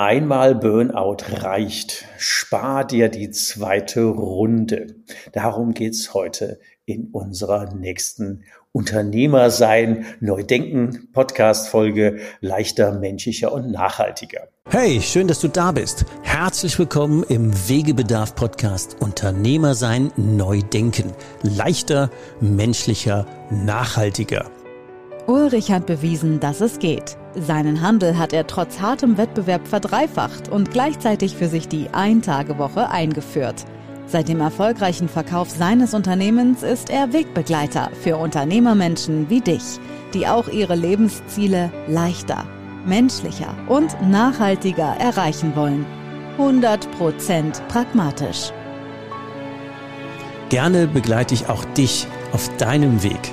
Einmal Burnout reicht. Spar dir die zweite Runde. Darum geht's heute in unserer nächsten Unternehmer sein, Neudenken Podcast Folge leichter, menschlicher und nachhaltiger. Hey, schön, dass du da bist. Herzlich willkommen im Wegebedarf Podcast Unternehmer sein, Neudenken. Leichter, menschlicher, nachhaltiger. Ulrich hat bewiesen, dass es geht. Seinen Handel hat er trotz hartem Wettbewerb verdreifacht und gleichzeitig für sich die Ein-Tage-Woche eingeführt. Seit dem erfolgreichen Verkauf seines Unternehmens ist er Wegbegleiter für Unternehmermenschen wie dich, die auch ihre Lebensziele leichter, menschlicher und nachhaltiger erreichen wollen. 100% pragmatisch. Gerne begleite ich auch dich auf deinem Weg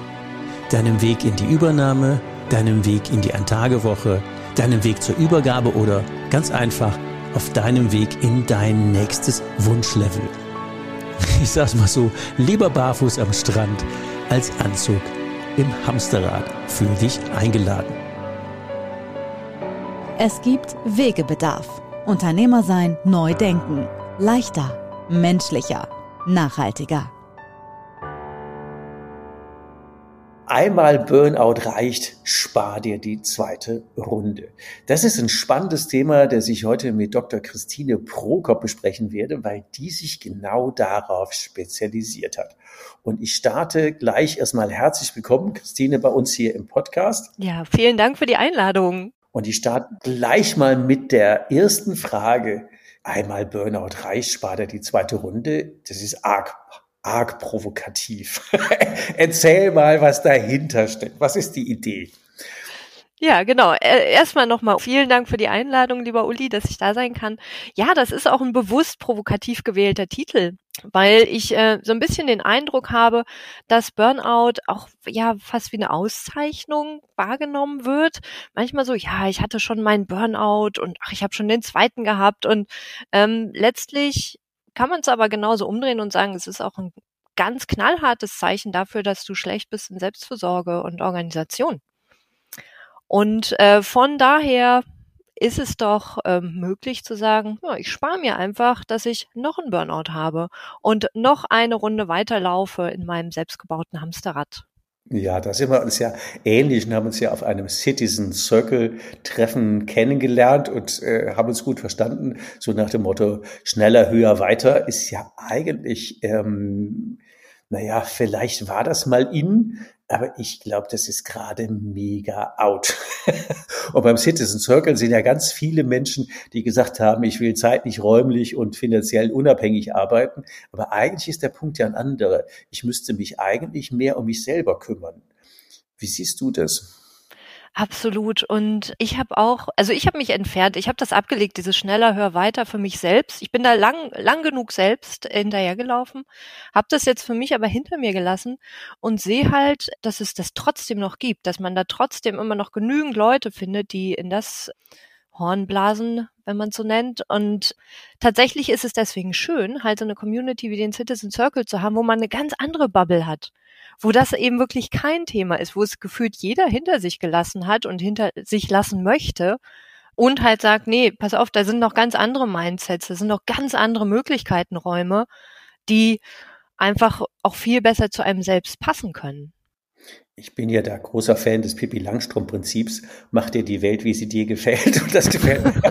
deinem Weg in die Übernahme, deinem Weg in die Eintagewoche, deinem Weg zur Übergabe oder ganz einfach auf deinem Weg in dein nächstes Wunschlevel. Ich sag's mal so, lieber barfuß am Strand als Anzug im Hamsterrad. Fühl dich eingeladen. Es gibt Wegebedarf. Unternehmer sein, neu denken. Leichter, menschlicher, nachhaltiger. Einmal Burnout reicht, spar dir die zweite Runde. Das ist ein spannendes Thema, das ich heute mit Dr. Christine Prokop besprechen werde, weil die sich genau darauf spezialisiert hat. Und ich starte gleich erstmal herzlich willkommen, Christine, bei uns hier im Podcast. Ja, vielen Dank für die Einladung. Und ich starte gleich mal mit der ersten Frage. Einmal Burnout reicht, spart er die zweite Runde. Das ist arg arg provokativ. Erzähl mal, was dahinter steckt. Was ist die Idee? Ja, genau. Erstmal nochmal vielen Dank für die Einladung, lieber Uli, dass ich da sein kann. Ja, das ist auch ein bewusst provokativ gewählter Titel, weil ich äh, so ein bisschen den Eindruck habe, dass Burnout auch ja fast wie eine Auszeichnung wahrgenommen wird. Manchmal so, ja, ich hatte schon meinen Burnout und ach, ich habe schon den zweiten gehabt und ähm, letztlich kann man es aber genauso umdrehen und sagen, es ist auch ein ganz knallhartes Zeichen dafür, dass du schlecht bist in Selbstversorge und Organisation. Und äh, von daher ist es doch ähm, möglich zu sagen, ja, ich spare mir einfach, dass ich noch einen Burnout habe und noch eine Runde weiterlaufe in meinem selbstgebauten Hamsterrad. Ja, da sind wir uns ja ähnlich und haben uns ja auf einem Citizen Circle Treffen kennengelernt und äh, haben uns gut verstanden. So nach dem Motto, schneller, höher, weiter ist ja eigentlich, ähm, naja, vielleicht war das mal in, aber ich glaube, das ist gerade mega out. und beim Citizen Circle sind ja ganz viele Menschen, die gesagt haben, ich will zeitlich, räumlich und finanziell unabhängig arbeiten. Aber eigentlich ist der Punkt ja ein anderer. Ich müsste mich eigentlich mehr um mich selber kümmern. Wie siehst du das? Absolut. Und ich habe auch, also ich habe mich entfernt. Ich habe das abgelegt, dieses schneller, hör weiter für mich selbst. Ich bin da lang, lang genug selbst hinterhergelaufen, habe das jetzt für mich aber hinter mir gelassen und sehe halt, dass es das trotzdem noch gibt, dass man da trotzdem immer noch genügend Leute findet, die in das Hornblasen, wenn man so nennt. Und tatsächlich ist es deswegen schön, halt so eine Community wie den Citizen Circle zu haben, wo man eine ganz andere Bubble hat wo das eben wirklich kein Thema ist, wo es gefühlt jeder hinter sich gelassen hat und hinter sich lassen möchte und halt sagt, nee, pass auf, da sind noch ganz andere Mindsets, da sind noch ganz andere Möglichkeitenräume, die einfach auch viel besser zu einem selbst passen können. Ich bin ja da großer Fan des Pippi Langstrom-Prinzips. Mach dir die Welt, wie sie dir gefällt. Und das gefällt mir.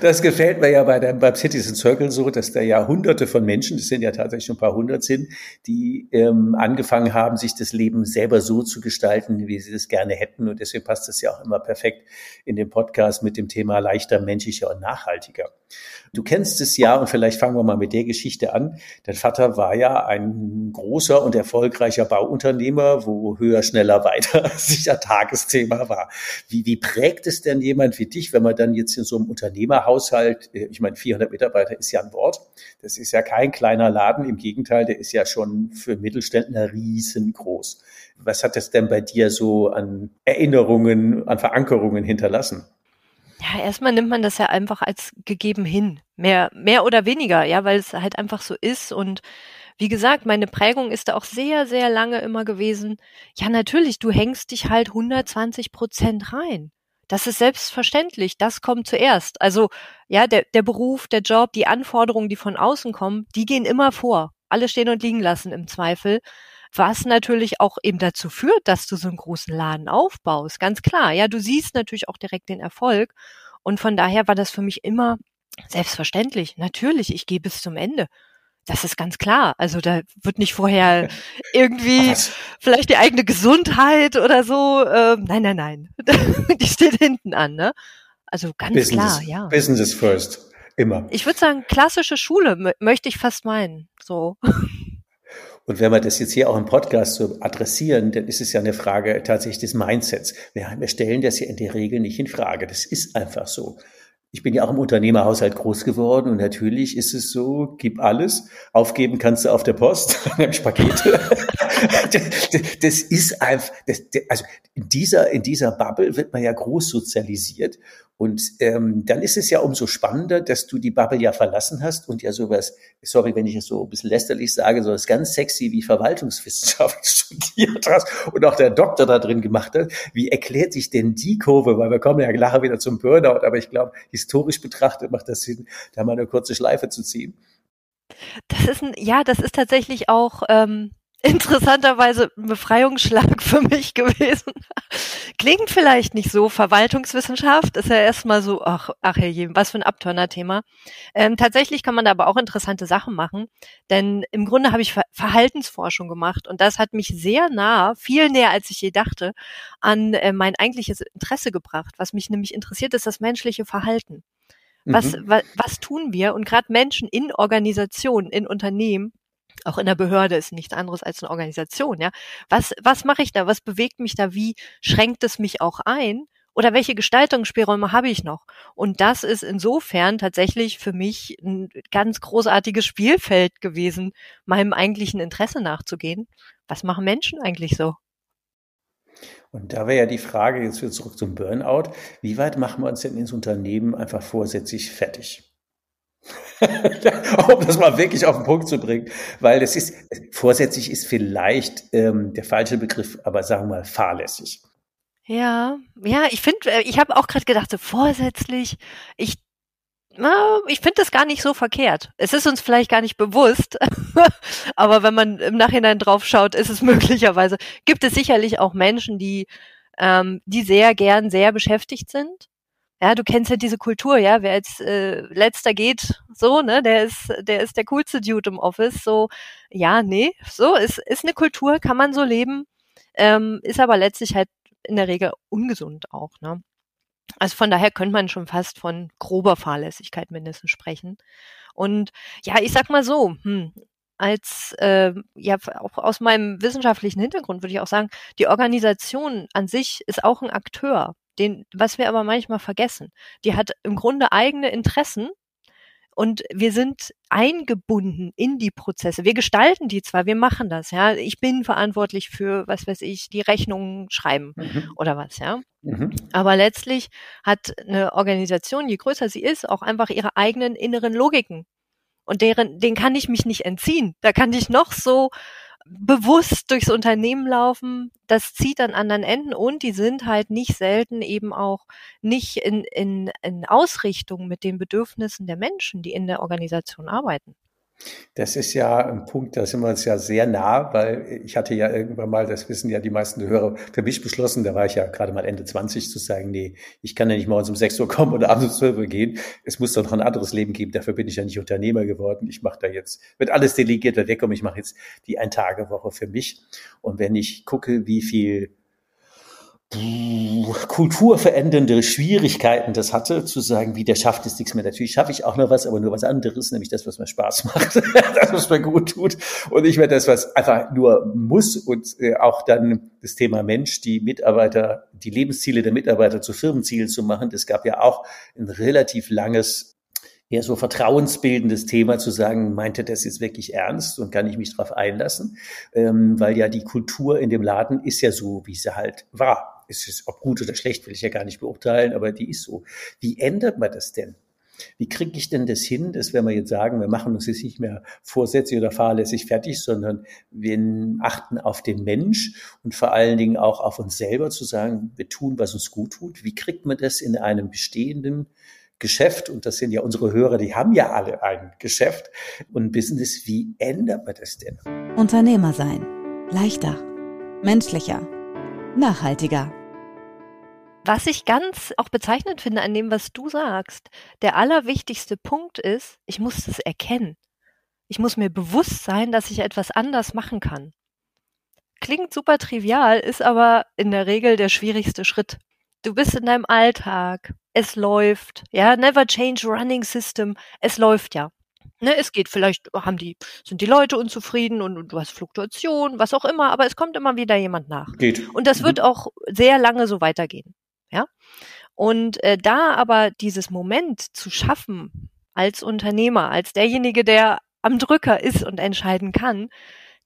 Das gefällt mir ja bei dem, beim Citizen Circle so, dass da ja hunderte von Menschen, das sind ja tatsächlich schon ein paar hundert sind, die ähm, angefangen haben, sich das Leben selber so zu gestalten, wie sie das gerne hätten. Und deswegen passt das ja auch immer perfekt in den Podcast mit dem Thema leichter, menschlicher und nachhaltiger. Du kennst es ja und vielleicht fangen wir mal mit der Geschichte an. Dein Vater war ja ein großer und erfolgreicher Bauunternehmer, wo höher, schneller, weiter sicher Tagesthema war. Wie, wie prägt es denn jemand wie dich, wenn man dann jetzt in so einem Unternehmerhaushalt, äh, ich meine 400 Mitarbeiter ist ja ein Wort, das ist ja kein kleiner Laden, im Gegenteil, der ist ja schon für Mittelständler riesengroß. Was hat das denn bei dir so an Erinnerungen, an Verankerungen hinterlassen? Ja, erstmal nimmt man das ja einfach als gegeben hin. Mehr, mehr oder weniger, ja, weil es halt einfach so ist. Und wie gesagt, meine Prägung ist da auch sehr, sehr lange immer gewesen. Ja, natürlich, du hängst dich halt 120 Prozent rein. Das ist selbstverständlich. Das kommt zuerst. Also, ja, der, der Beruf, der Job, die Anforderungen, die von außen kommen, die gehen immer vor. Alle stehen und liegen lassen im Zweifel. Was natürlich auch eben dazu führt, dass du so einen großen Laden aufbaust. Ganz klar. Ja, du siehst natürlich auch direkt den Erfolg. Und von daher war das für mich immer selbstverständlich. Natürlich, ich gehe bis zum Ende. Das ist ganz klar. Also da wird nicht vorher irgendwie Was? vielleicht die eigene Gesundheit oder so. Ähm, nein, nein, nein. die steht hinten an, ne? Also ganz Business, klar, ja. Business first. Immer. Ich würde sagen, klassische Schule möchte ich fast meinen. So. Und wenn wir das jetzt hier auch im Podcast so adressieren, dann ist es ja eine Frage tatsächlich des Mindsets. Wir, wir stellen das ja in der Regel nicht in Frage. Das ist einfach so. Ich bin ja auch im Unternehmerhaushalt groß geworden und natürlich ist es so, gib alles, aufgeben kannst du auf der Post, nämlich Pakete. das, das, ist einfach, das, also in dieser, in dieser Bubble wird man ja groß sozialisiert und ähm, dann ist es ja umso spannender, dass du die Bubble ja verlassen hast und ja sowas, sorry, wenn ich es so ein bisschen lästerlich sage, so was ganz sexy wie Verwaltungswissenschaft studiert hast und auch der Doktor da drin gemacht hat. Wie erklärt sich denn die Kurve? Weil wir kommen ja nachher wieder zum Burnout, aber ich glaube, historisch betrachtet macht das Sinn, da mal eine kurze Schleife zu ziehen. Das ist ein, ja, das ist tatsächlich auch ähm, interessanterweise ein Befreiungsschlag für mich gewesen. Klingt vielleicht nicht so. Verwaltungswissenschaft ist ja erstmal so, ach, ach herrje, was für ein Abturner-Thema. Ähm, tatsächlich kann man da aber auch interessante Sachen machen, denn im Grunde habe ich Ver Verhaltensforschung gemacht und das hat mich sehr nah, viel näher als ich je dachte, an äh, mein eigentliches Interesse gebracht. Was mich nämlich interessiert, ist das menschliche Verhalten. Was, mhm. was, was tun wir? Und gerade Menschen in Organisationen, in Unternehmen, auch in der Behörde ist nichts anderes als eine Organisation, ja. Was, was mache ich da? Was bewegt mich da? Wie schränkt es mich auch ein? Oder welche Gestaltungsspielräume habe ich noch? Und das ist insofern tatsächlich für mich ein ganz großartiges Spielfeld gewesen, meinem eigentlichen Interesse nachzugehen. Was machen Menschen eigentlich so? Und da wäre ja die Frage, jetzt wieder zurück zum Burnout, wie weit machen wir uns denn ins Unternehmen einfach vorsätzlich fertig? um das mal wirklich auf den Punkt zu bringen, weil das ist, vorsätzlich ist vielleicht ähm, der falsche Begriff, aber sagen wir mal fahrlässig. Ja, ja, ich finde, äh, ich habe auch gerade gedacht, so vorsätzlich, ich ich finde das gar nicht so verkehrt. Es ist uns vielleicht gar nicht bewusst, aber wenn man im Nachhinein drauf schaut, ist es möglicherweise, gibt es sicherlich auch Menschen, die, ähm, die sehr gern sehr beschäftigt sind ja, du kennst ja diese Kultur, ja, wer als äh, letzter geht, so, ne, der ist, der ist der coolste Dude im Office, so, ja, nee, so, ist, ist eine Kultur, kann man so leben, ähm, ist aber letztlich halt in der Regel ungesund auch, ne. Also von daher könnte man schon fast von grober Fahrlässigkeit mindestens sprechen. Und ja, ich sag mal so, hm, als äh, ja auch aus meinem wissenschaftlichen Hintergrund würde ich auch sagen, die Organisation an sich ist auch ein Akteur den, was wir aber manchmal vergessen. Die hat im Grunde eigene Interessen und wir sind eingebunden in die Prozesse. Wir gestalten die zwar, wir machen das, ja. Ich bin verantwortlich für, was weiß ich, die Rechnungen schreiben mhm. oder was, ja. Mhm. Aber letztlich hat eine Organisation, je größer sie ist, auch einfach ihre eigenen inneren Logiken. Und deren, den kann ich mich nicht entziehen. Da kann ich noch so bewusst durchs Unternehmen laufen, das zieht an anderen Enden und die sind halt nicht selten eben auch nicht in, in, in Ausrichtung mit den Bedürfnissen der Menschen, die in der Organisation arbeiten. Das ist ja ein Punkt, da sind wir uns ja sehr nah, weil ich hatte ja irgendwann mal, das wissen ja die meisten Hörer, für mich beschlossen, da war ich ja gerade mal Ende 20, zu sagen, nee, ich kann ja nicht morgens um 6 Uhr kommen oder abends um 12 Uhr gehen. Es muss doch noch ein anderes Leben geben. Dafür bin ich ja nicht Unternehmer geworden. Ich mache da jetzt, wird alles delegiert, wird wegkommen. Ich mache jetzt die Ein-Tage-Woche für mich. Und wenn ich gucke, wie viel kulturverändernde Schwierigkeiten das hatte, zu sagen, wie der schafft es nichts mehr. Natürlich schaffe ich auch noch was, aber nur was anderes, nämlich das, was mir Spaß macht, das, was mir gut tut und nicht mehr das, was einfach nur muss und äh, auch dann das Thema Mensch, die Mitarbeiter, die Lebensziele der Mitarbeiter zu Firmenzielen zu machen. Das gab ja auch ein relativ langes eher so vertrauensbildendes Thema zu sagen, meinte das jetzt wirklich ernst und kann ich mich darauf einlassen, ähm, weil ja die Kultur in dem Laden ist ja so, wie sie halt war ist es, ob gut oder schlecht, will ich ja gar nicht beurteilen, aber die ist so. Wie ändert man das denn? Wie kriege ich denn das hin, dass wenn wir jetzt sagen, wir machen uns jetzt nicht mehr vorsätzlich oder fahrlässig fertig, sondern wir achten auf den Mensch und vor allen Dingen auch auf uns selber zu sagen, wir tun, was uns gut tut. Wie kriegt man das in einem bestehenden Geschäft, und das sind ja unsere Hörer, die haben ja alle ein Geschäft und Business, wie ändert man das denn? Unternehmer sein. Leichter, menschlicher, nachhaltiger. Was ich ganz auch bezeichnend finde an dem, was du sagst, der allerwichtigste Punkt ist, ich muss es erkennen. Ich muss mir bewusst sein, dass ich etwas anders machen kann. Klingt super trivial, ist aber in der Regel der schwierigste Schritt. Du bist in deinem Alltag, es läuft, ja, never change running system, es läuft ja. Ne, es geht vielleicht, haben die, sind die Leute unzufrieden und, und, du hast Fluktuation, was auch immer, aber es kommt immer wieder jemand nach. Geht. Und das mhm. wird auch sehr lange so weitergehen. Ja. Und äh, da aber dieses Moment zu schaffen als Unternehmer, als derjenige, der am Drücker ist und entscheiden kann,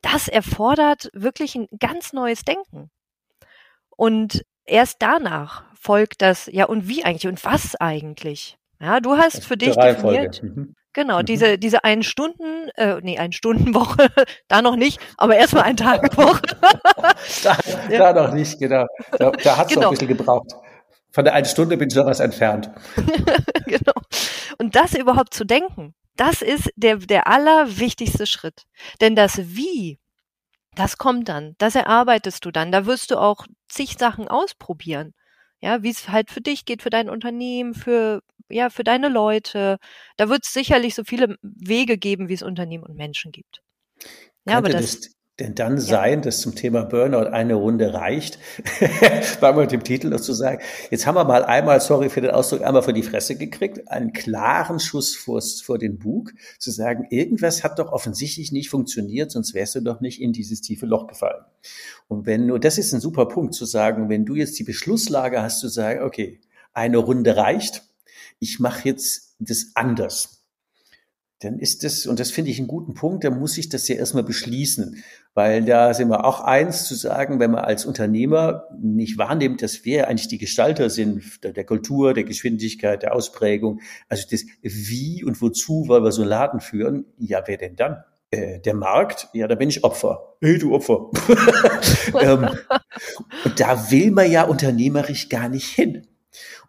das erfordert wirklich ein ganz neues Denken. Und erst danach folgt das, ja, und wie eigentlich und was eigentlich? Ja, du hast für dich definiert, mhm. genau, mhm. diese, diese ein Stunden, äh, nee, ein Stundenwoche, da noch nicht, aber erstmal ein Tagewoche. da, ja. da noch nicht, genau. Da, da hat es genau. noch ein bisschen gebraucht. Von der einen Stunde bin ich noch was entfernt. genau. Und das überhaupt zu denken, das ist der, der allerwichtigste Schritt. Denn das Wie, das kommt dann, das erarbeitest du dann. Da wirst du auch zig Sachen ausprobieren. Ja, wie es halt für dich geht, für dein Unternehmen, für, ja, für deine Leute. Da wird es sicherlich so viele Wege geben, wie es Unternehmen und Menschen gibt. Ja, aber das, das denn dann sein, dass zum Thema Burnout eine Runde reicht, war mit dem Titel noch zu sagen. Jetzt haben wir mal einmal, sorry für den Ausdruck, einmal vor die Fresse gekriegt, einen klaren Schuss vor, vor den Bug, zu sagen, irgendwas hat doch offensichtlich nicht funktioniert, sonst wärst du doch nicht in dieses tiefe Loch gefallen. Und wenn nur, das ist ein super Punkt zu sagen, wenn du jetzt die Beschlusslage hast zu sagen, okay, eine Runde reicht, ich mache jetzt das anders dann ist das, und das finde ich einen guten Punkt, dann muss ich das ja erstmal beschließen. Weil da sind wir auch eins zu sagen, wenn man als Unternehmer nicht wahrnimmt, dass wir eigentlich die Gestalter sind der, der Kultur, der Geschwindigkeit, der Ausprägung, also das Wie und wozu wollen wir so einen Laden führen, ja, wer denn dann? Äh, der Markt, ja, da bin ich Opfer. Hey, du Opfer. ähm, und da will man ja unternehmerisch gar nicht hin.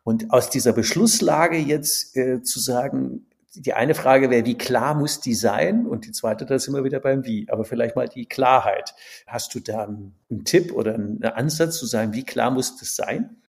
Und aus dieser Beschlusslage jetzt äh, zu sagen, die eine Frage wäre, wie klar muss die sein? Und die zweite, da sind wir wieder beim Wie. Aber vielleicht mal die Klarheit. Hast du da einen, einen Tipp oder einen Ansatz zu sagen, wie klar muss das sein?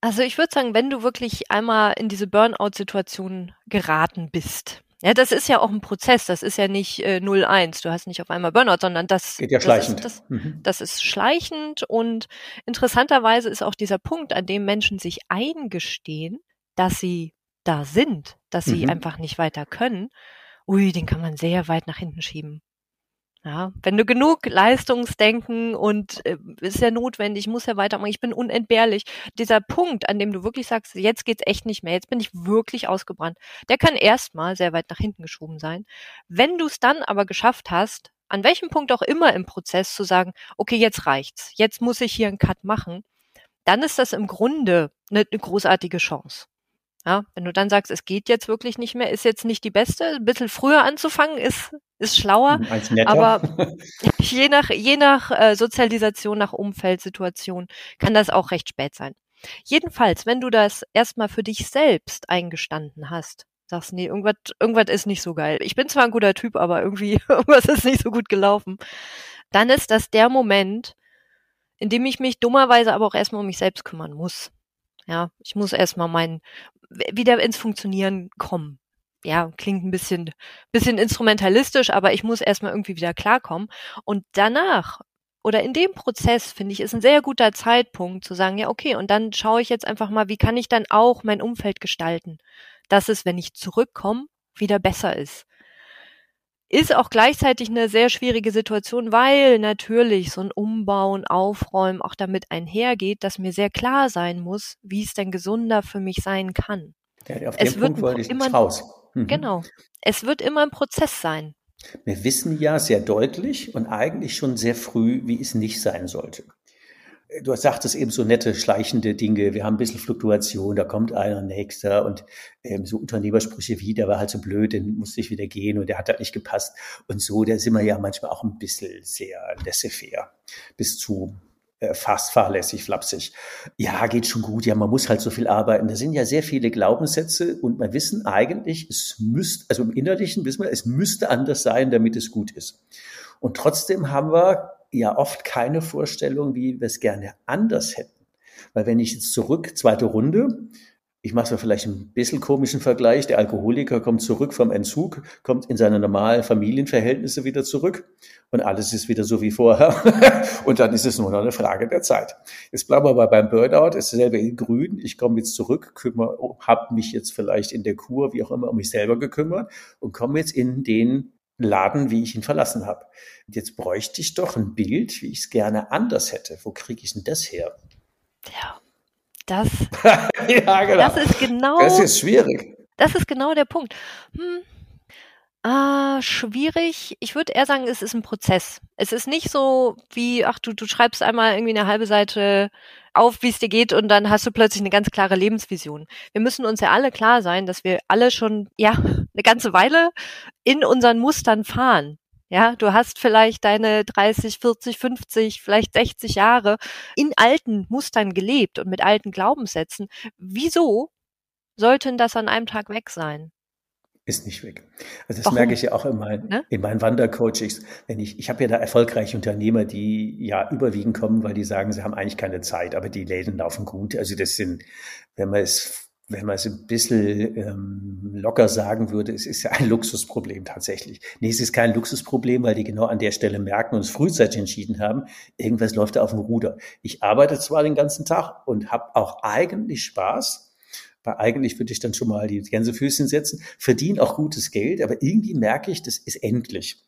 Also ich würde sagen, wenn du wirklich einmal in diese Burnout-Situation geraten bist, ja, das ist ja auch ein Prozess, das ist ja nicht äh, 0-1, du hast nicht auf einmal Burnout, sondern das, Geht ja das, schleichend. Ist, das, mhm. das ist schleichend und interessanterweise ist auch dieser Punkt, an dem Menschen sich eingestehen, dass sie da sind, dass sie mhm. einfach nicht weiter können, ui, den kann man sehr weit nach hinten schieben. Ja, wenn du genug Leistungsdenken und äh, ist ja notwendig, muss ja weitermachen, ich bin unentbehrlich. Dieser Punkt, an dem du wirklich sagst, jetzt geht's echt nicht mehr, jetzt bin ich wirklich ausgebrannt, der kann erstmal sehr weit nach hinten geschoben sein. Wenn du es dann aber geschafft hast, an welchem Punkt auch immer im Prozess zu sagen, okay, jetzt reicht's, jetzt muss ich hier einen Cut machen, dann ist das im Grunde eine, eine großartige Chance. Ja, wenn du dann sagst, es geht jetzt wirklich nicht mehr, ist jetzt nicht die beste. Ein bisschen früher anzufangen ist, ist schlauer. Aber je nach, je nach äh, Sozialisation, nach Umfeldsituation kann das auch recht spät sein. Jedenfalls, wenn du das erstmal für dich selbst eingestanden hast, sagst, nee, irgendwas, irgendwas ist nicht so geil. Ich bin zwar ein guter Typ, aber irgendwie, irgendwas ist nicht so gut gelaufen. Dann ist das der Moment, in dem ich mich dummerweise aber auch erstmal um mich selbst kümmern muss. Ja, ich muss erstmal mein, wieder ins Funktionieren kommen. Ja, klingt ein bisschen, bisschen instrumentalistisch, aber ich muss erstmal irgendwie wieder klarkommen. Und danach oder in dem Prozess, finde ich, ist ein sehr guter Zeitpunkt zu sagen, ja, okay, und dann schaue ich jetzt einfach mal, wie kann ich dann auch mein Umfeld gestalten, dass es, wenn ich zurückkomme, wieder besser ist ist auch gleichzeitig eine sehr schwierige Situation, weil natürlich so ein Umbauen, Aufräumen auch damit einhergeht, dass mir sehr klar sein muss, wie es denn gesunder für mich sein kann. Ja, auf es den Punkt wollte ich immer, raus. Mhm. Genau. Es wird immer ein Prozess sein. Wir wissen ja sehr deutlich und eigentlich schon sehr früh, wie es nicht sein sollte. Du sagtest eben so nette, schleichende Dinge. Wir haben ein bisschen Fluktuation, da kommt einer nächster und ähm, so Unternehmersprüche wie, der war halt so blöd, den musste ich wieder gehen und der hat halt nicht gepasst. Und so, da sind wir ja manchmal auch ein bisschen sehr laissez-faire bis zu äh, fast fahrlässig, flapsig. Ja, geht schon gut. Ja, man muss halt so viel arbeiten. Da sind ja sehr viele Glaubenssätze und wir wissen eigentlich, es müsste, also im Innerlichen wissen wir, es müsste anders sein, damit es gut ist. Und trotzdem haben wir ja oft keine Vorstellung, wie wir es gerne anders hätten. Weil wenn ich jetzt zurück, zweite Runde, ich mache es vielleicht ein bisschen komischen Vergleich, der Alkoholiker kommt zurück vom Entzug, kommt in seine normalen Familienverhältnisse wieder zurück und alles ist wieder so wie vorher. und dann ist es nur noch eine Frage der Zeit. Jetzt bleiben wir aber beim Burnout, ist selber in grün. Ich komme jetzt zurück, kümmere, habe mich jetzt vielleicht in der Kur, wie auch immer, um mich selber gekümmert und komme jetzt in den Laden, wie ich ihn verlassen habe. Jetzt bräuchte ich doch ein Bild, wie ich es gerne anders hätte. Wo kriege ich denn das her? Ja, das, ja, genau. das ist genau. Das ist schwierig. Das ist genau der Punkt. Hm. Ah, schwierig. Ich würde eher sagen, es ist ein Prozess. Es ist nicht so wie, ach du, du schreibst einmal irgendwie eine halbe Seite auf, wie es dir geht und dann hast du plötzlich eine ganz klare Lebensvision. Wir müssen uns ja alle klar sein, dass wir alle schon, ja, eine ganze Weile in unseren Mustern fahren. Ja, du hast vielleicht deine 30, 40, 50, vielleicht 60 Jahre in alten Mustern gelebt und mit alten Glaubenssätzen. Wieso sollten das an einem Tag weg sein? Ist nicht weg. Also das Warum? merke ich ja auch in meinen, ne? in meinen Wandercoachings. Wenn ich, ich habe ja da erfolgreiche Unternehmer, die ja überwiegend kommen, weil die sagen, sie haben eigentlich keine Zeit, aber die Läden laufen gut. Also das sind, wenn man es wenn man es ein bisschen ähm, locker sagen würde, es ist ja ein Luxusproblem tatsächlich. Nee, es ist kein Luxusproblem, weil die genau an der Stelle merken und es frühzeitig entschieden haben, irgendwas läuft da auf dem Ruder. Ich arbeite zwar den ganzen Tag und habe auch eigentlich Spaß, weil eigentlich würde ich dann schon mal die Gänsefüßchen setzen, verdiene auch gutes Geld, aber irgendwie merke ich, das ist endlich.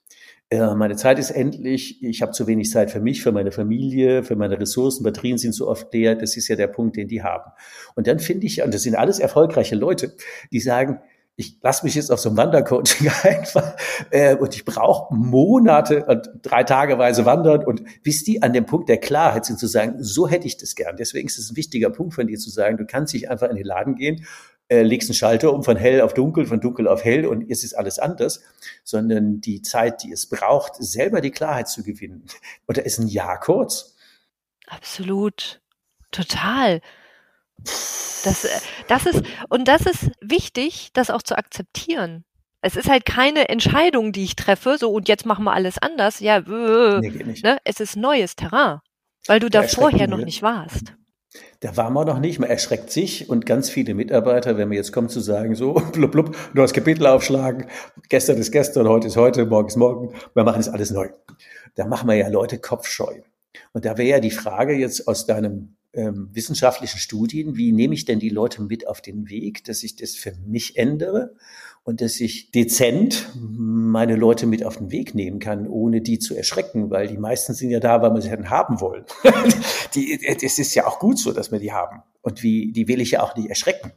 Äh, meine Zeit ist endlich, ich habe zu wenig Zeit für mich, für meine Familie, für meine Ressourcen, Batterien sind so oft leer, das ist ja der Punkt, den die haben. Und dann finde ich, und das sind alles erfolgreiche Leute, die sagen, ich lasse mich jetzt auf so ein Wandercoaching einfach äh, und ich brauche Monate und drei Tageweise wandern und bis die an dem Punkt der Klarheit sind zu sagen, so hätte ich das gern. Deswegen ist es ein wichtiger Punkt von dir zu sagen, du kannst nicht einfach in den Laden gehen äh, legst einen Schalter um von hell auf dunkel, von dunkel auf hell und es ist alles anders, sondern die Zeit, die es braucht, selber die Klarheit zu gewinnen. Und da ist ein Jahr kurz. Absolut. Total. Das, äh, das ist, und das ist wichtig, das auch zu akzeptieren. Es ist halt keine Entscheidung, die ich treffe, so und jetzt machen wir alles anders. Ja, äh, nee, geht nicht. Ne? es ist neues Terrain, weil du da vorher noch nicht warst. Da war man noch nicht. Man erschreckt sich und ganz viele Mitarbeiter, wenn man jetzt kommt zu sagen, so, blub, blub, du hast Kapitel aufschlagen, gestern ist gestern, heute ist heute, morgen ist morgen, wir machen jetzt alles neu. Da machen wir ja Leute kopfscheu. Und da wäre ja die Frage jetzt aus deinem ähm, wissenschaftlichen Studien, wie nehme ich denn die Leute mit auf den Weg, dass ich das für mich ändere und dass ich dezent meine Leute mit auf den Weg nehmen kann, ohne die zu erschrecken, weil die meisten sind ja da, weil wir sie hätten haben wollen. es ist ja auch gut so, dass wir die haben. Und wie, die will ich ja auch nicht erschrecken.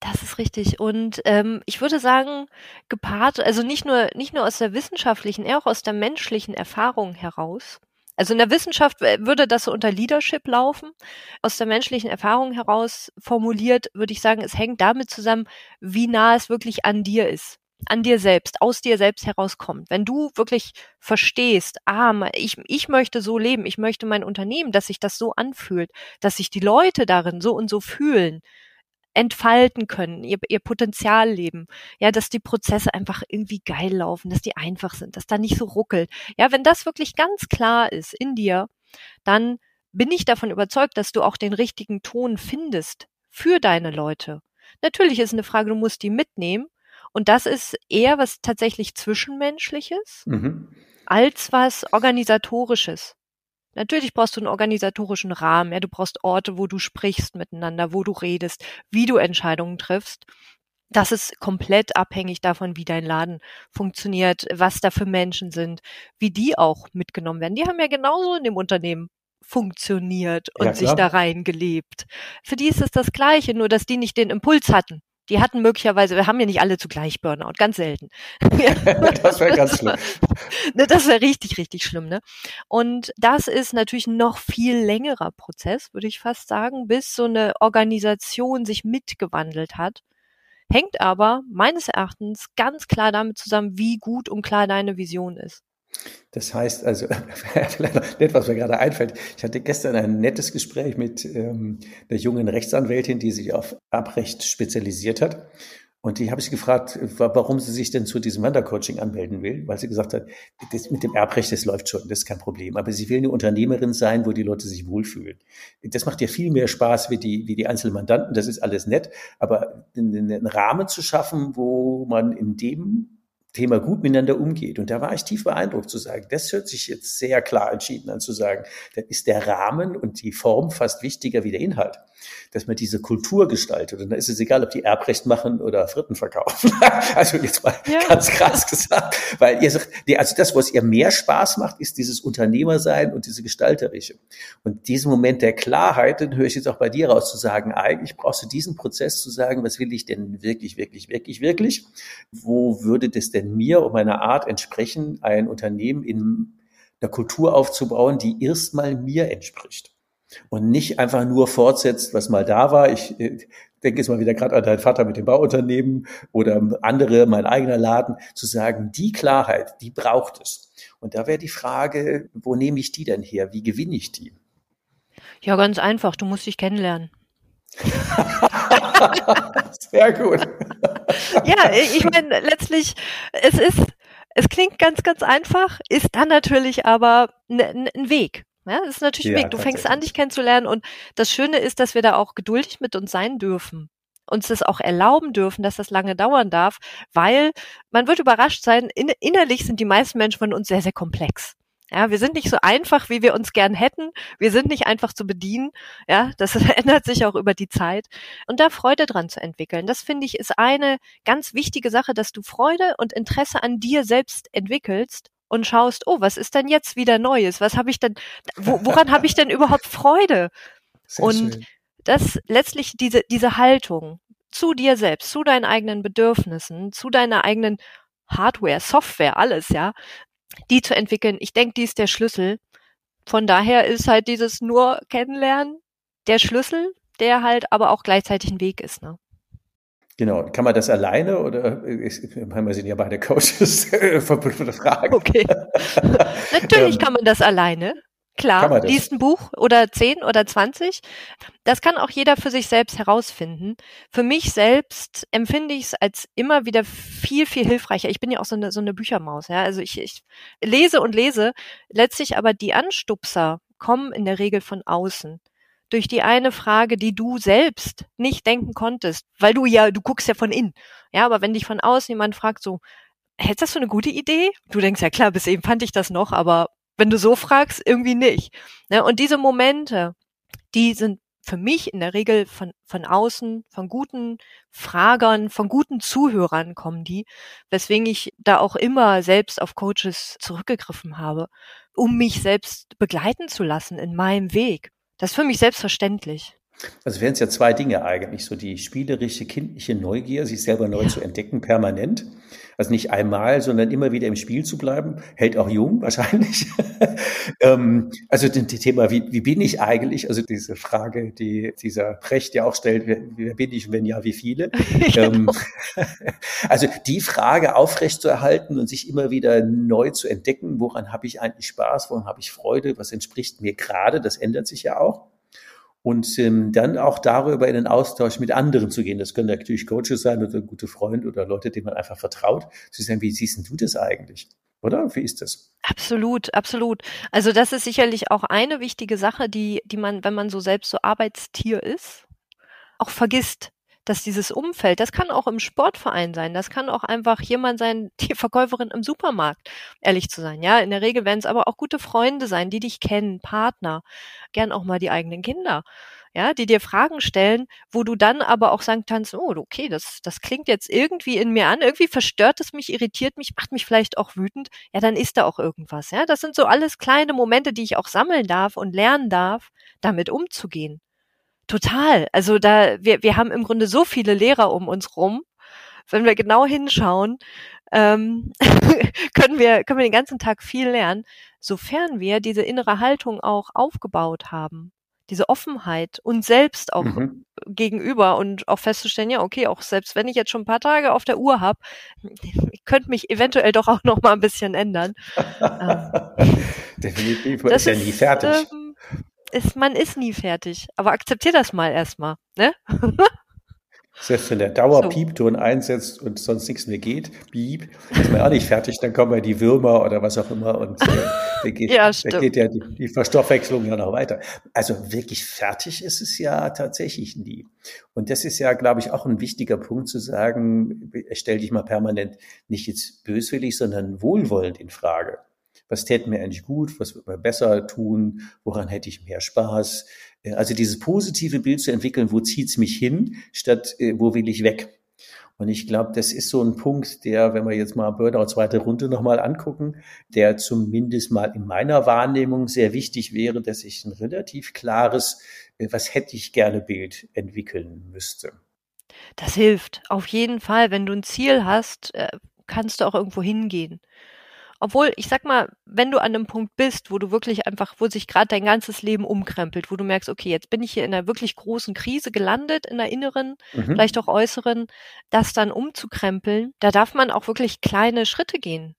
Das ist richtig. Und ähm, ich würde sagen, gepaart, also nicht nur, nicht nur aus der wissenschaftlichen, eher auch aus der menschlichen Erfahrung heraus, also in der Wissenschaft würde das so unter Leadership laufen. Aus der menschlichen Erfahrung heraus formuliert, würde ich sagen, es hängt damit zusammen, wie nah es wirklich an dir ist an dir selbst, aus dir selbst herauskommt. Wenn du wirklich verstehst, ah, ich, ich möchte so leben, ich möchte mein Unternehmen, dass sich das so anfühlt, dass sich die Leute darin so und so fühlen, entfalten können, ihr, ihr Potenzial leben, ja, dass die Prozesse einfach irgendwie geil laufen, dass die einfach sind, dass da nicht so ruckelt. Ja, wenn das wirklich ganz klar ist in dir, dann bin ich davon überzeugt, dass du auch den richtigen Ton findest für deine Leute. Natürlich ist eine Frage, du musst die mitnehmen. Und das ist eher was tatsächlich Zwischenmenschliches mhm. als was Organisatorisches. Natürlich brauchst du einen organisatorischen Rahmen, ja, du brauchst Orte, wo du sprichst miteinander, wo du redest, wie du Entscheidungen triffst. Das ist komplett abhängig davon, wie dein Laden funktioniert, was da für Menschen sind, wie die auch mitgenommen werden. Die haben ja genauso in dem Unternehmen funktioniert und ja, sich da reingelebt. Für die ist es das Gleiche, nur dass die nicht den Impuls hatten. Die hatten möglicherweise, wir haben ja nicht alle zugleich Burnout, ganz selten. das wäre ganz schlimm. Ne, das wäre richtig, richtig schlimm, ne? Und das ist natürlich noch viel längerer Prozess, würde ich fast sagen, bis so eine Organisation sich mitgewandelt hat. Hängt aber meines Erachtens ganz klar damit zusammen, wie gut und klar deine Vision ist. Das heißt also, nett, was mir gerade einfällt. Ich hatte gestern ein nettes Gespräch mit ähm, einer jungen Rechtsanwältin, die sich auf Abrecht spezialisiert hat. Und die habe ich gefragt, warum sie sich denn zu diesem Wandercoaching anmelden will, weil sie gesagt hat, das mit dem Erbrecht, das läuft schon, das ist kein Problem. Aber sie will eine Unternehmerin sein, wo die Leute sich wohlfühlen. Das macht ihr viel mehr Spaß wie die, wie die einzelnen Mandanten, das ist alles nett. Aber einen Rahmen zu schaffen, wo man in dem Thema gut miteinander umgeht. Und da war ich tief beeindruckt zu sagen, das hört sich jetzt sehr klar entschieden an zu sagen, dann ist der Rahmen und die Form fast wichtiger wie der Inhalt dass man diese Kultur gestaltet. Und da ist es egal, ob die Erbrecht machen oder Fritten verkaufen. also jetzt mal ja. ganz krass gesagt, weil ihr sagt, nee, also das, was ihr mehr Spaß macht, ist dieses Unternehmersein und diese Gestalterische. Und diesen Moment der Klarheit, den höre ich jetzt auch bei dir raus zu sagen, eigentlich brauchst du diesen Prozess zu sagen, was will ich denn wirklich, wirklich, wirklich, wirklich? Wo würde das denn mir und meiner Art entsprechen, ein Unternehmen in einer Kultur aufzubauen, die erstmal mir entspricht? und nicht einfach nur fortsetzt, was mal da war. Ich äh, denke jetzt mal wieder gerade an deinen Vater mit dem Bauunternehmen oder andere, mein eigener Laden, zu sagen, die Klarheit, die braucht es. Und da wäre die Frage, wo nehme ich die denn her? Wie gewinne ich die? Ja, ganz einfach. Du musst dich kennenlernen. Sehr gut. Ja, ich meine, letztlich, es ist, es klingt ganz, ganz einfach, ist dann natürlich aber ein Weg. Ja, das ist natürlich ja, Weg. Du fängst an, dich kennenzulernen und das Schöne ist, dass wir da auch geduldig mit uns sein dürfen uns das auch erlauben dürfen, dass das lange dauern darf, weil man wird überrascht sein, in, innerlich sind die meisten Menschen von uns sehr, sehr komplex. Ja, wir sind nicht so einfach, wie wir uns gern hätten. Wir sind nicht einfach zu bedienen. Ja, das ändert sich auch über die Zeit. Und da Freude dran zu entwickeln, das finde ich ist eine ganz wichtige Sache, dass du Freude und Interesse an dir selbst entwickelst und schaust, oh, was ist denn jetzt wieder Neues? Was habe ich denn, wo, woran habe ich denn überhaupt Freude? Sehr und schön. das letztlich diese, diese Haltung zu dir selbst, zu deinen eigenen Bedürfnissen, zu deiner eigenen Hardware, Software, alles, ja, die zu entwickeln, ich denke, die ist der Schlüssel. Von daher ist halt dieses nur kennenlernen der Schlüssel, der halt aber auch gleichzeitig ein Weg ist, ne? Genau. Kann man das alleine oder ist, wir sind ja beide Coaches, verbundene Fragen. Okay. Natürlich ähm, kann man das alleine. Klar, liest ein Buch oder zehn oder zwanzig. Das kann auch jeder für sich selbst herausfinden. Für mich selbst empfinde ich es als immer wieder viel, viel hilfreicher. Ich bin ja auch so eine, so eine Büchermaus. Ja? Also ich, ich lese und lese. Letztlich aber die Anstupser kommen in der Regel von außen durch die eine Frage, die du selbst nicht denken konntest, weil du ja, du guckst ja von innen. Ja, aber wenn dich von außen jemand fragt, so, hättest das so eine gute Idee? Du denkst, ja klar, bis eben fand ich das noch, aber wenn du so fragst, irgendwie nicht. Ja, und diese Momente, die sind für mich in der Regel von, von außen, von guten Fragern, von guten Zuhörern kommen die, weswegen ich da auch immer selbst auf Coaches zurückgegriffen habe, um mich selbst begleiten zu lassen in meinem Weg. Das ist für mich selbstverständlich. Also wären es ja zwei Dinge eigentlich, so die spielerische, kindliche Neugier, sich selber neu ja. zu entdecken, permanent. Also nicht einmal, sondern immer wieder im Spiel zu bleiben, hält auch jung wahrscheinlich. ähm, also das Thema, wie, wie bin ich eigentlich? Also diese Frage, die dieser Precht ja auch stellt, wer, wer bin ich und wenn ja, wie viele? genau. ähm, also die Frage aufrechtzuerhalten und sich immer wieder neu zu entdecken, woran habe ich eigentlich Spaß, woran habe ich Freude, was entspricht mir gerade, das ändert sich ja auch und ähm, dann auch darüber in den Austausch mit anderen zu gehen. Das können natürlich Coaches sein oder gute Freunde oder Leute, denen man einfach vertraut. Zu sagen, wie siehst du das eigentlich? Oder wie ist das? Absolut, absolut. Also das ist sicherlich auch eine wichtige Sache, die, die man, wenn man so selbst so Arbeitstier ist, auch vergisst dass dieses Umfeld, das kann auch im Sportverein sein, das kann auch einfach jemand sein, die Verkäuferin im Supermarkt, ehrlich zu sein. Ja, in der Regel werden es aber auch gute Freunde sein, die dich kennen, Partner, gern auch mal die eigenen Kinder. Ja, die dir Fragen stellen, wo du dann aber auch sagen kannst, oh, okay, das, das klingt jetzt irgendwie in mir an, irgendwie verstört es mich, irritiert mich, macht mich vielleicht auch wütend. Ja, dann ist da auch irgendwas. Ja, das sind so alles kleine Momente, die ich auch sammeln darf und lernen darf, damit umzugehen Total. Also da, wir, wir haben im Grunde so viele Lehrer um uns rum. Wenn wir genau hinschauen, ähm, können wir, können wir den ganzen Tag viel lernen, sofern wir diese innere Haltung auch aufgebaut haben. Diese Offenheit uns selbst auch mhm. gegenüber und auch festzustellen, ja, okay, auch selbst wenn ich jetzt schon ein paar Tage auf der Uhr habe, könnte mich eventuell doch auch noch mal ein bisschen ändern. Ähm, Definitiv, man ist ja nie fertig. Ähm, ist, man ist nie fertig. Aber akzeptier das mal erstmal, ne? Selbst wenn der Dauerpiepton so. einsetzt und sonst nichts mehr geht, piep, ist man auch nicht fertig, dann kommen ja die Würmer oder was auch immer und äh, da geht, ja, da geht ja die, die, Verstoffwechslung ja noch weiter. Also wirklich fertig ist es ja tatsächlich nie. Und das ist ja, glaube ich, auch ein wichtiger Punkt zu sagen, stell dich mal permanent nicht jetzt böswillig, sondern wohlwollend in Frage was täte mir eigentlich gut, was würde mir besser tun, woran hätte ich mehr Spaß. Äh, also dieses positive Bild zu entwickeln, wo zieht's mich hin, statt äh, wo will ich weg. Und ich glaube, das ist so ein Punkt, der, wenn wir jetzt mal Burnout zweite Runde nochmal angucken, der zumindest mal in meiner Wahrnehmung sehr wichtig wäre, dass ich ein relativ klares, äh, was hätte ich gerne Bild entwickeln müsste. Das hilft auf jeden Fall. Wenn du ein Ziel hast, kannst du auch irgendwo hingehen. Obwohl, ich sag mal, wenn du an einem Punkt bist, wo du wirklich einfach, wo sich gerade dein ganzes Leben umkrempelt, wo du merkst, okay, jetzt bin ich hier in einer wirklich großen Krise gelandet, in der inneren, mhm. vielleicht auch äußeren, das dann umzukrempeln, da darf man auch wirklich kleine Schritte gehen.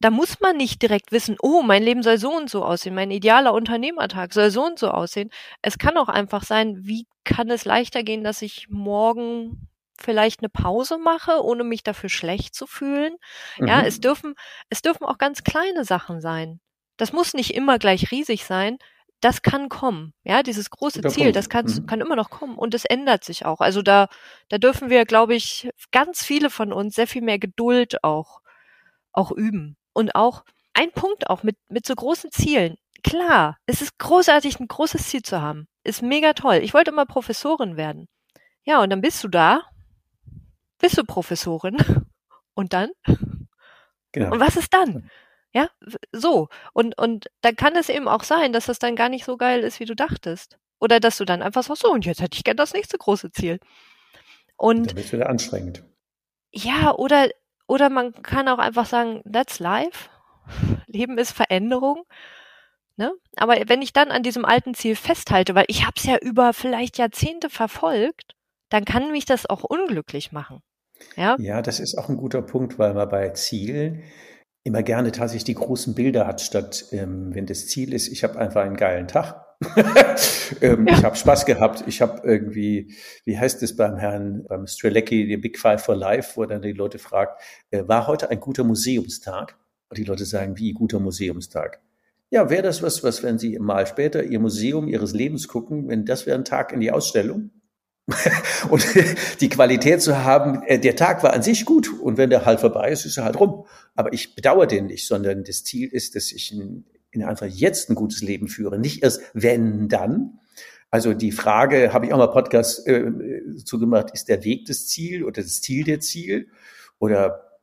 Da muss man nicht direkt wissen, oh, mein Leben soll so und so aussehen, mein idealer Unternehmertag soll so und so aussehen. Es kann auch einfach sein, wie kann es leichter gehen, dass ich morgen vielleicht eine Pause mache, ohne mich dafür schlecht zu fühlen. Mhm. Ja, es dürfen, es dürfen auch ganz kleine Sachen sein. Das muss nicht immer gleich riesig sein. Das kann kommen. Ja, dieses große Guter Ziel, Punkt. das kann, mhm. kann immer noch kommen. Und es ändert sich auch. Also da, da dürfen wir, glaube ich, ganz viele von uns sehr viel mehr Geduld auch, auch üben. Und auch ein Punkt auch mit, mit so großen Zielen. Klar, es ist großartig, ein großes Ziel zu haben. Ist mega toll. Ich wollte immer Professorin werden. Ja, und dann bist du da bist du Professorin. Und dann? Genau. Und was ist dann? Ja, so. Und, und dann kann es eben auch sein, dass das dann gar nicht so geil ist, wie du dachtest. Oder dass du dann einfach sagst, so, und jetzt hätte ich gern das nächste große Ziel. Und. Dann wird wieder anstrengend. Ja, oder, oder man kann auch einfach sagen, that's life. Leben ist Veränderung. Ne? Aber wenn ich dann an diesem alten Ziel festhalte, weil ich habe es ja über vielleicht Jahrzehnte verfolgt, dann kann mich das auch unglücklich machen. Ja? ja, das ist auch ein guter Punkt, weil man bei Zielen immer gerne tatsächlich die großen Bilder hat, statt ähm, wenn das Ziel ist, ich habe einfach einen geilen Tag. ähm, ja. Ich habe Spaß gehabt. Ich habe irgendwie, wie heißt es beim Herrn, beim Strelecki, die Big Five for Life, wo dann die Leute fragt, äh, war heute ein guter Museumstag? Und die Leute sagen, wie guter Museumstag? Ja, wäre das was, was, wenn Sie mal später Ihr Museum Ihres Lebens gucken, wenn das wäre ein Tag in die Ausstellung? und die Qualität zu haben, äh, der Tag war an sich gut und wenn der halt vorbei ist, ist er halt rum. Aber ich bedauere den nicht, sondern das Ziel ist, dass ich in, in einfach jetzt ein gutes Leben führe, nicht erst wenn dann. Also die Frage, habe ich auch mal Podcast äh, zugemacht, ist der Weg das Ziel oder das Ziel der Ziel? Oder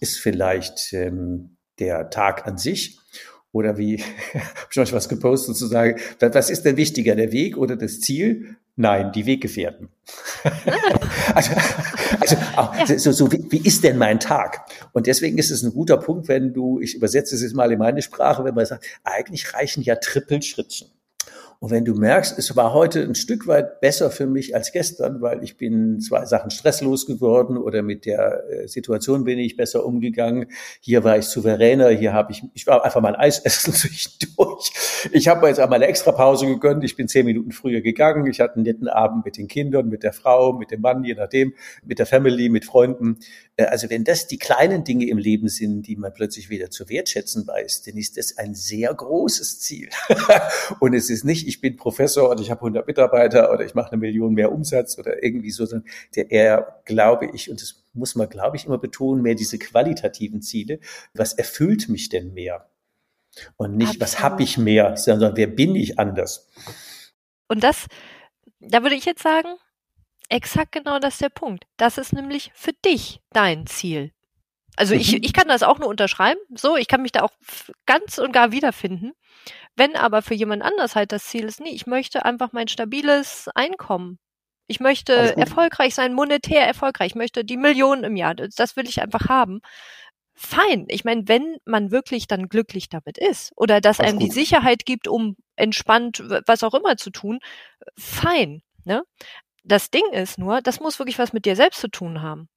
ist vielleicht ähm, der Tag an sich? Oder wie, habe ich euch was gepostet zu sagen, was ist denn wichtiger, der Weg oder das Ziel? Nein, die Weggefährten. also, also auch, ja. so, so wie, wie ist denn mein Tag? Und deswegen ist es ein guter Punkt, wenn du, ich übersetze es jetzt mal in meine Sprache, wenn man sagt, eigentlich reichen ja Trippelschrittchen. Und wenn du merkst, es war heute ein Stück weit besser für mich als gestern, weil ich bin zwei Sachen stresslos geworden oder mit der äh, Situation bin ich besser umgegangen. Hier war ich souveräner, hier habe ich, ich war einfach mal ein Eis essen durch. Ich habe mir jetzt einmal eine extra Pause gegönnt. Ich bin zehn Minuten früher gegangen. Ich hatte einen netten Abend mit den Kindern, mit der Frau, mit dem Mann, je nachdem, mit der Family, mit Freunden. Äh, also wenn das die kleinen Dinge im Leben sind, die man plötzlich wieder zu wertschätzen weiß, dann ist das ein sehr großes Ziel. und es ist nicht, ich bin Professor und ich habe 100 Mitarbeiter oder ich mache eine Million mehr Umsatz oder irgendwie so, sondern der eher, glaube ich, und das muss man, glaube ich, immer betonen, mehr diese qualitativen Ziele. Was erfüllt mich denn mehr? Und nicht, Absolut. was habe ich mehr, sondern wer bin ich anders? Und das, da würde ich jetzt sagen, exakt genau das ist der Punkt. Das ist nämlich für dich dein Ziel. Also ich, mhm. ich kann das auch nur unterschreiben. So, ich kann mich da auch ganz und gar wiederfinden. Wenn aber für jemand anders halt das Ziel ist, nee, ich möchte einfach mein stabiles Einkommen. Ich möchte erfolgreich sein, monetär erfolgreich. Ich möchte die Millionen im Jahr. Das will ich einfach haben. Fein. Ich meine, wenn man wirklich dann glücklich damit ist oder dass einem die Sicherheit gibt, um entspannt was auch immer zu tun, fein. Ne? Das Ding ist nur, das muss wirklich was mit dir selbst zu tun haben.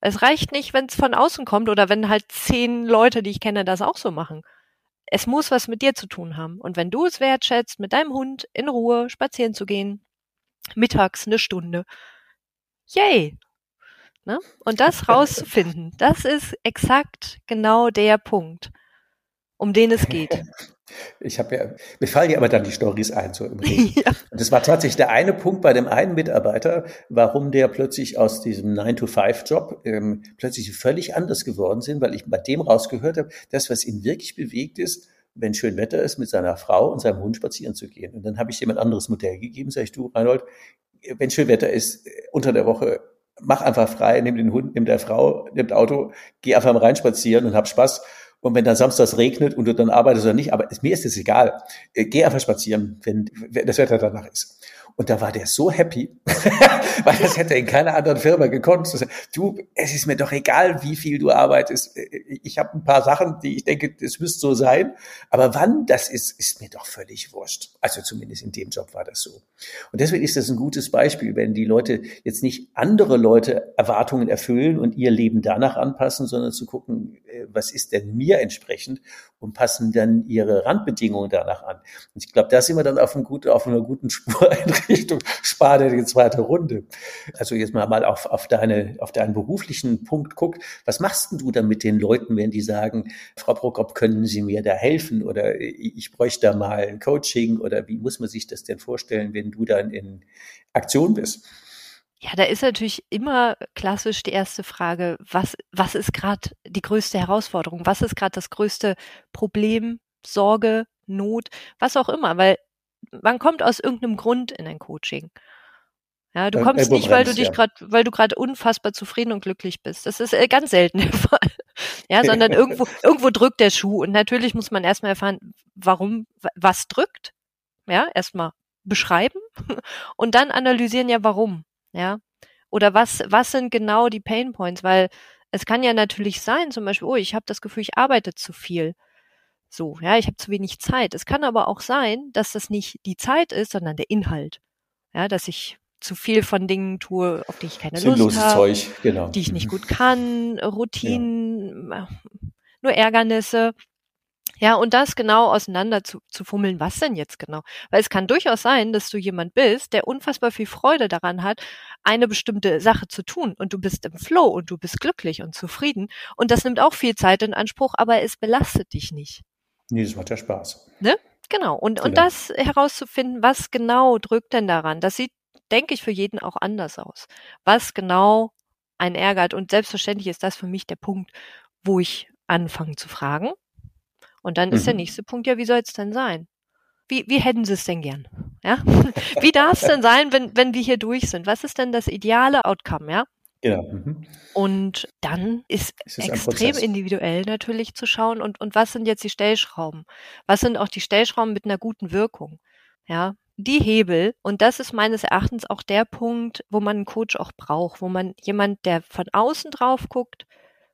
Es reicht nicht, wenn es von außen kommt oder wenn halt zehn Leute, die ich kenne, das auch so machen. Es muss was mit dir zu tun haben. Und wenn du es wertschätzt, mit deinem Hund in Ruhe spazieren zu gehen, mittags eine Stunde, yay. Ne? Und das rauszufinden, das ist exakt genau der Punkt, um den es geht. Ich habe ja, mir fallen ja aber dann die Stories ein, so im Reden. ja. Und das war tatsächlich der eine Punkt bei dem einen Mitarbeiter, warum der plötzlich aus diesem 9-to-5-Job ähm, plötzlich völlig anders geworden sind, weil ich bei dem rausgehört habe, das, was ihn wirklich bewegt ist, wenn schön Wetter ist, mit seiner Frau und seinem Hund spazieren zu gehen. Und dann habe ich ein anderes Modell gegeben, sag ich, du, Reinhold, wenn schön Wetter ist, unter der Woche, mach einfach frei, nimm den Hund, nimm der Frau, nimm das Auto, geh einfach mal rein spazieren und hab Spaß und wenn dann samstags regnet und du dann arbeitest oder nicht, aber mir ist es egal. Äh, geh einfach spazieren, wenn, wenn das Wetter danach ist. Und da war der so happy, weil das hätte in keiner anderen Firma gekonnt. Du, es ist mir doch egal, wie viel du arbeitest. Ich habe ein paar Sachen, die ich denke, das müsste so sein. Aber wann das ist, ist mir doch völlig wurscht. Also zumindest in dem Job war das so. Und deswegen ist das ein gutes Beispiel, wenn die Leute jetzt nicht andere Leute Erwartungen erfüllen und ihr Leben danach anpassen, sondern zu gucken, äh, was ist denn mir entsprechend und passen dann ihre Randbedingungen danach an. Und ich glaube, da sind wir dann auf, einem guten, auf einer guten Spur Richtung Spade die zweite Runde. Also jetzt mal, mal auf, auf, deine, auf deinen beruflichen Punkt guckt. Was machst denn du dann mit den Leuten, wenn die sagen, Frau Prokop, können Sie mir da helfen oder ich bräuchte da mal Coaching oder wie muss man sich das denn vorstellen, wenn du dann in Aktion bist? Ja, da ist natürlich immer klassisch die erste Frage, was, was ist gerade die größte Herausforderung? Was ist gerade das größte Problem, Sorge, Not, was auch immer, weil man kommt aus irgendeinem Grund in ein Coaching. Ja, du kommst nicht, weil du dich gerade, weil du gerade unfassbar zufrieden und glücklich bist. Das ist äh, ganz selten der Fall. Ja, sondern irgendwo, irgendwo drückt der Schuh. Und natürlich muss man erstmal erfahren, warum, was drückt. Ja, erstmal beschreiben und dann analysieren ja, warum ja. Oder was, was sind genau die Pain Points? Weil es kann ja natürlich sein, zum Beispiel, oh, ich habe das Gefühl, ich arbeite zu viel. So, ja, ich habe zu wenig Zeit. Es kann aber auch sein, dass das nicht die Zeit ist, sondern der Inhalt. Ja, dass ich zu viel von Dingen tue, auf die ich keine Sinnloses Lust habe, Zeug, genau. die ich nicht mhm. gut kann, Routinen, ja. nur Ärgernisse. Ja, und das genau auseinander zu, zu fummeln, was denn jetzt genau? Weil es kann durchaus sein, dass du jemand bist, der unfassbar viel Freude daran hat, eine bestimmte Sache zu tun und du bist im Flow und du bist glücklich und zufrieden und das nimmt auch viel Zeit in Anspruch, aber es belastet dich nicht. Nee, das macht ja Spaß. Ne? Genau. Und, genau. und das herauszufinden, was genau drückt denn daran, das sieht, denke ich, für jeden auch anders aus. Was genau einen ärgert und selbstverständlich ist das für mich der Punkt, wo ich anfange zu fragen und dann ist der mhm. nächste Punkt ja, wie soll es denn sein? Wie, wie hätten Sie es denn gern? Ja? Wie darf es denn sein, wenn, wenn wir hier durch sind? Was ist denn das ideale Outcome, ja? Genau. Mhm. Und dann ist, ist extrem individuell natürlich zu schauen und, und was sind jetzt die Stellschrauben? Was sind auch die Stellschrauben mit einer guten Wirkung? Ja, die Hebel, und das ist meines Erachtens auch der Punkt, wo man einen Coach auch braucht, wo man jemand, der von außen drauf guckt,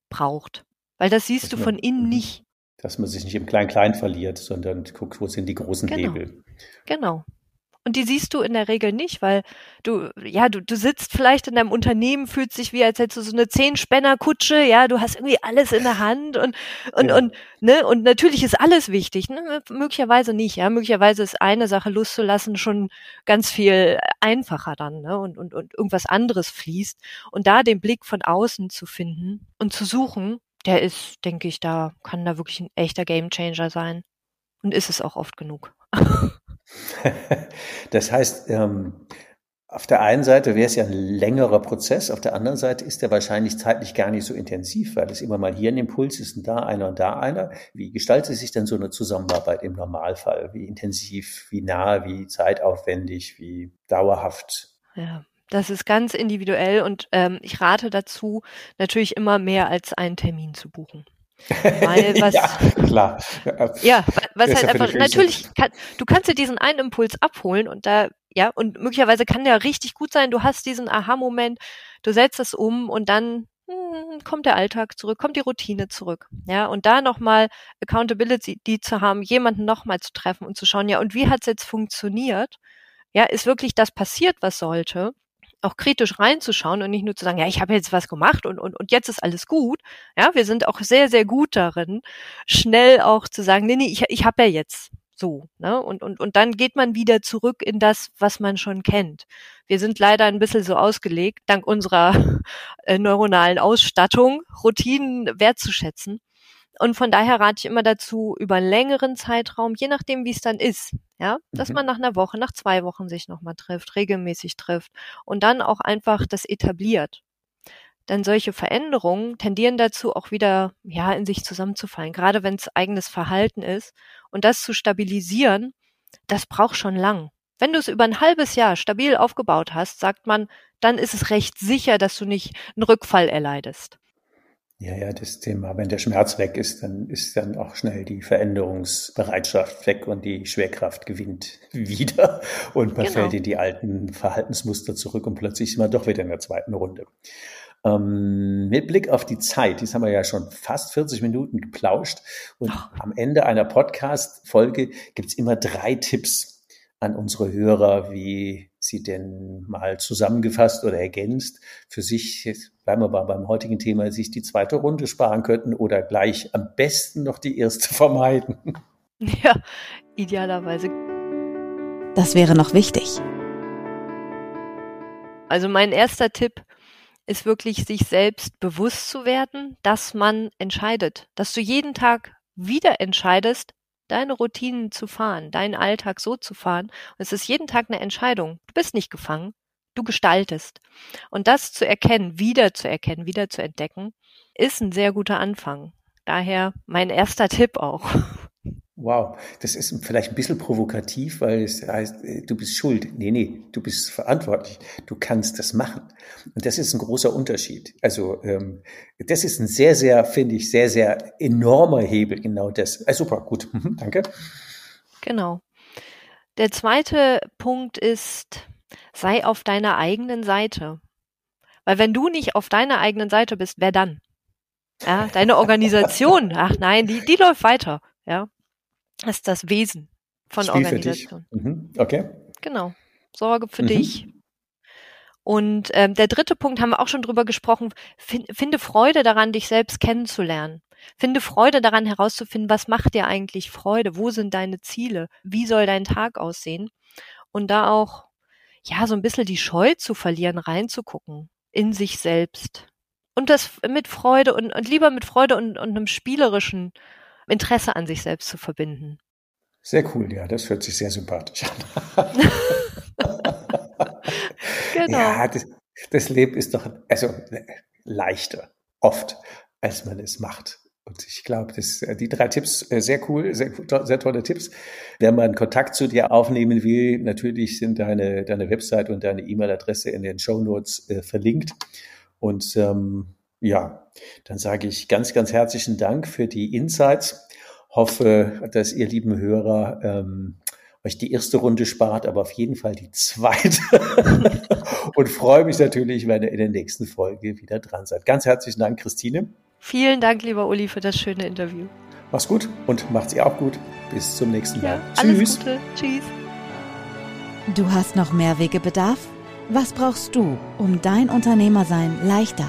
braucht. Weil das siehst das du von innen mhm. nicht dass man sich nicht im Klein-Klein verliert, sondern guckt, wo sind die großen genau. Hebel. Genau. Und die siehst du in der Regel nicht, weil du, ja, du, du sitzt vielleicht in deinem Unternehmen, fühlt sich wie, als hättest du so eine Zehn-Spänner-Kutsche, ja, du hast irgendwie alles in der Hand und, und, ja. und, ne, und natürlich ist alles wichtig, ne, möglicherweise nicht, ja, möglicherweise ist eine Sache loszulassen schon ganz viel einfacher dann, ne, und, und, und irgendwas anderes fließt und da den Blick von außen zu finden und zu suchen, der ist, denke ich, da kann da wirklich ein echter Gamechanger sein. Und ist es auch oft genug. das heißt, ähm, auf der einen Seite wäre es ja ein längerer Prozess, auf der anderen Seite ist der wahrscheinlich zeitlich gar nicht so intensiv, weil es immer mal hier ein Impuls ist und da einer und da einer. Wie gestaltet sich denn so eine Zusammenarbeit im Normalfall? Wie intensiv, wie nah, wie zeitaufwendig, wie dauerhaft? Ja, Das ist ganz individuell und ähm, ich rate dazu, natürlich immer mehr als einen Termin zu buchen. Weil was, ja, klar. Ja, was halt einfach, natürlich, kann, du kannst dir diesen einen Impuls abholen und da, ja, und möglicherweise kann der richtig gut sein, du hast diesen Aha-Moment, du setzt es um und dann hm, kommt der Alltag zurück, kommt die Routine zurück. Ja, und da nochmal Accountability die zu haben, jemanden nochmal zu treffen und zu schauen, ja, und wie hat's jetzt funktioniert? Ja, ist wirklich das passiert, was sollte? Auch kritisch reinzuschauen und nicht nur zu sagen, ja, ich habe jetzt was gemacht und, und, und jetzt ist alles gut. Ja, wir sind auch sehr, sehr gut darin, schnell auch zu sagen, nee, nee, ich, ich habe ja jetzt so. Ne? Und, und, und dann geht man wieder zurück in das, was man schon kennt. Wir sind leider ein bisschen so ausgelegt, dank unserer äh, neuronalen Ausstattung, Routinen wertzuschätzen. Und von daher rate ich immer dazu, über einen längeren Zeitraum, je nachdem, wie es dann ist, ja, dass mhm. man nach einer Woche, nach zwei Wochen sich nochmal trifft, regelmäßig trifft und dann auch einfach das etabliert. Denn solche Veränderungen tendieren dazu, auch wieder, ja, in sich zusammenzufallen, gerade wenn es eigenes Verhalten ist. Und das zu stabilisieren, das braucht schon lang. Wenn du es über ein halbes Jahr stabil aufgebaut hast, sagt man, dann ist es recht sicher, dass du nicht einen Rückfall erleidest. Ja, ja, das Thema, wenn der Schmerz weg ist, dann ist dann auch schnell die Veränderungsbereitschaft weg und die Schwerkraft gewinnt wieder und man genau. fällt in die alten Verhaltensmuster zurück und plötzlich ist man doch wieder in der zweiten Runde. Ähm, mit Blick auf die Zeit, dies haben wir ja schon fast 40 Minuten geplauscht und oh. am Ende einer Podcast-Folge gibt's immer drei Tipps an unsere Hörer, wie sie denn mal zusammengefasst oder ergänzt für sich, bleiben wir mal beim heutigen Thema, sich die zweite Runde sparen könnten oder gleich am besten noch die erste vermeiden. Ja, idealerweise. Das wäre noch wichtig. Also mein erster Tipp ist wirklich, sich selbst bewusst zu werden, dass man entscheidet, dass du jeden Tag wieder entscheidest, deine Routinen zu fahren, deinen Alltag so zu fahren. Und es ist jeden Tag eine Entscheidung. Du bist nicht gefangen. Du gestaltest. Und das zu erkennen, wieder zu erkennen, wieder zu entdecken, ist ein sehr guter Anfang. Daher mein erster Tipp auch. Wow, das ist vielleicht ein bisschen provokativ, weil es heißt, äh, du bist schuld. Nee, nee, du bist verantwortlich. Du kannst das machen. Und das ist ein großer Unterschied. Also ähm, das ist ein sehr, sehr, finde ich, sehr, sehr enormer Hebel, genau das. Also super, gut, mhm, danke. Genau. Der zweite Punkt ist, sei auf deiner eigenen Seite. Weil wenn du nicht auf deiner eigenen Seite bist, wer dann? Ja, deine Organisation, ach nein, die, die läuft weiter. Ja, ist das Wesen von Spiel Organisation. Mhm. Okay. Genau. Sorge für mhm. dich. Und ähm, der dritte Punkt haben wir auch schon drüber gesprochen. Find, finde Freude daran, dich selbst kennenzulernen. Finde Freude daran herauszufinden, was macht dir eigentlich Freude? Wo sind deine Ziele? Wie soll dein Tag aussehen? Und da auch, ja, so ein bisschen die Scheu zu verlieren, reinzugucken in sich selbst. Und das mit Freude und, und lieber mit Freude und, und einem spielerischen Interesse an sich selbst zu verbinden. Sehr cool, ja, das hört sich sehr sympathisch an. genau. Ja, das, das Leben ist doch also leichter, oft, als man es macht. Und ich glaube, äh, die drei Tipps äh, sehr cool, sehr, sehr tolle Tipps. Wenn man Kontakt zu dir aufnehmen will, natürlich sind deine, deine Website und deine E-Mail-Adresse in den Show Notes äh, verlinkt. Und ähm, ja, dann sage ich ganz, ganz herzlichen Dank für die Insights. Hoffe, dass ihr lieben Hörer ähm, euch die erste Runde spart, aber auf jeden Fall die zweite. und freue mich natürlich, wenn ihr in der nächsten Folge wieder dran seid. Ganz herzlichen Dank, Christine. Vielen Dank, lieber Uli, für das schöne Interview. Mach's gut und macht's ihr auch gut. Bis zum nächsten Mal. Ja, Tschüss. Gute. Tschüss. Du hast noch mehr Wegebedarf? Was brauchst du, um dein Unternehmersein leichter,